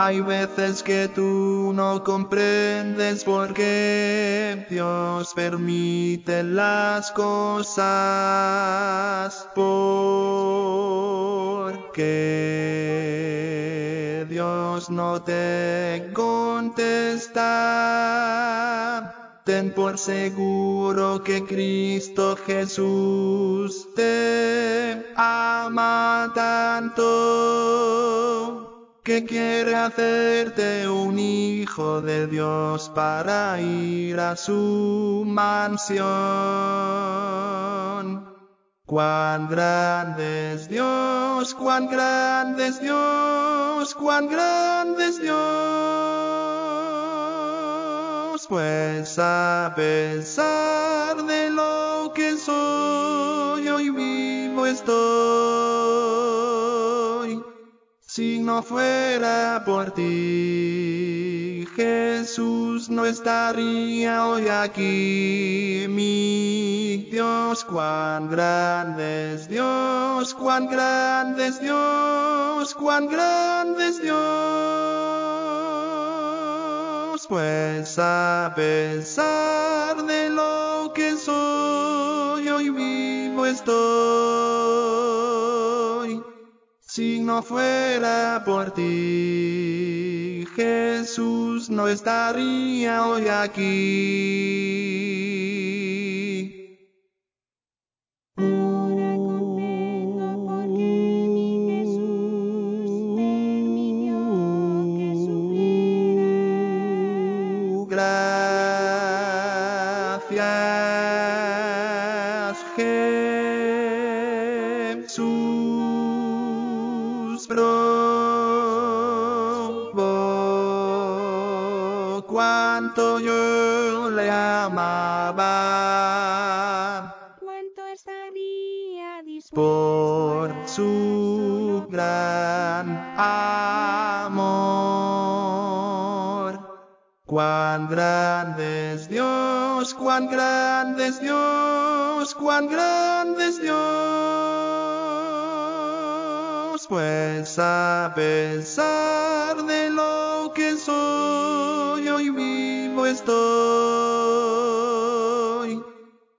Hay veces que tú no comprendes por qué Dios permite las cosas. Porque Dios no te contesta. Ten por seguro que Cristo Jesús te ama tanto quiere hacerte un hijo de Dios para ir a su mansión. Cuán grande es Dios, cuán grande es Dios, cuán grande es Dios. Pues a pesar de lo que soy, hoy vivo estoy. Si no fuera por ti, Jesús no estaría hoy aquí. Mi Dios, cuán grande es Dios, cuán grande es Dios, cuán grande es Dios. Pues a pesar de lo que soy, hoy vivo estoy. Si no fuera por ti, Jesús no estaría hoy aquí. Permitió que sufriera. Gracias, Jesús. Cuánto yo le amaba ¿Cuánto estaría dispuesto por su gran amor. Cuán grande es Dios, cuán grande es Dios, cuán grande es Dios. Pues a pesar de lo que soy, hoy estoy.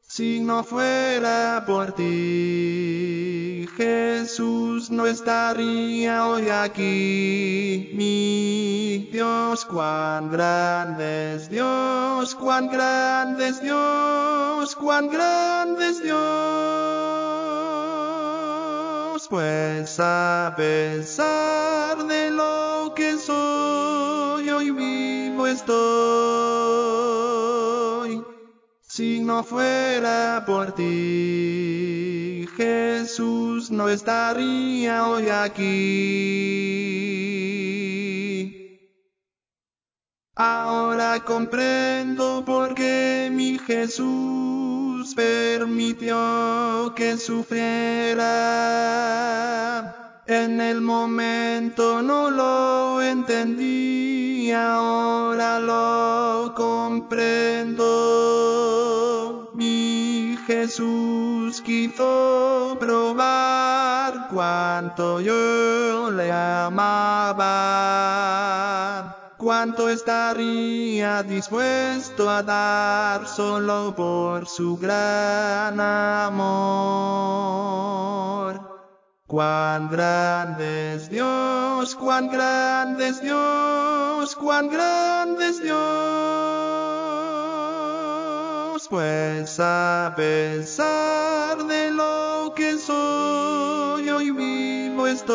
Si no fuera por ti, Jesús no estaría hoy aquí. Mi Dios, cuán grande es Dios, cuán grande es Dios, cuán grande es Dios. Pues a pesar de lo que soy, hoy vivo estoy. Si no fuera por ti, Jesús no estaría hoy aquí. Ahora comprendo por qué mi Jesús permitió que sufriera. En el momento no lo entendí, ahora lo comprendo. Jesús quiso probar cuánto yo le amaba. Cuánto estaría dispuesto a dar solo por su gran amor. Cuán grande es Dios, cuán grande es Dios, cuán grande es Dios. Pues a pesar de lo que soy, hoy vivo estoy.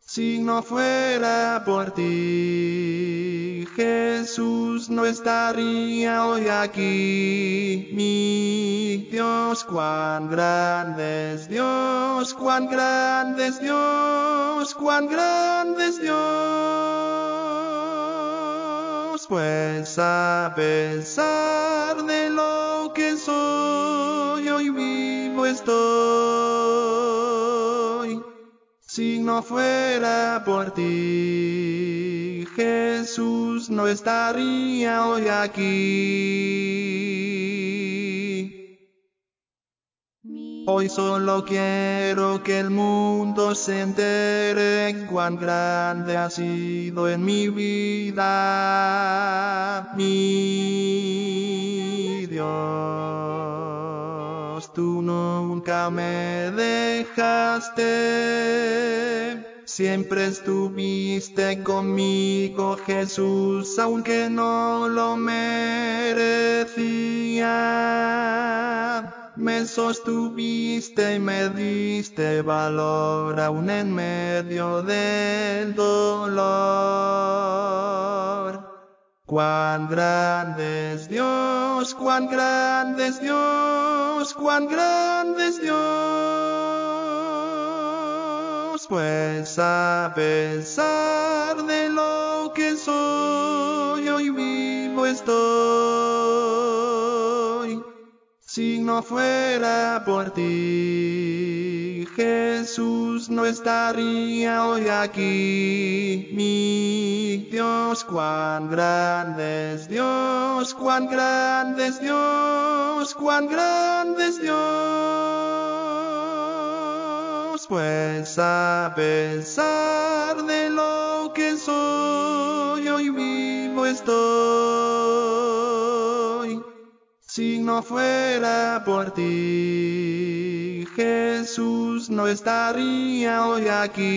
Si no fuera por ti, Jesús no estaría hoy aquí. Mi Dios, cuán grande es Dios, cuán grande es Dios, cuán grande es Dios. Pues a pesar de lo que soy, hoy vivo estoy. Si no fuera por ti, Jesús no estaría hoy aquí. Hoy solo quiero que el mundo se entere cuán grande ha sido en mi vida, mi Dios. Tú nunca me dejaste. Siempre estuviste conmigo, Jesús, aunque no lo merecía. Me sostuviste y me diste valor aún en medio del dolor. Cuán grande es Dios, cuán grande es Dios, cuán grande es Dios. Pues a pesar de lo que soy, hoy vivo estoy. Si no fuera por ti, Jesús no estaría hoy aquí. Mi Dios, cuán grande es Dios, cuán grande es Dios, cuán grande es Dios. Pues a pesar de lo que soy, hoy vivo estoy. Si no fuera por ti, Jesús no estaría hoy aquí.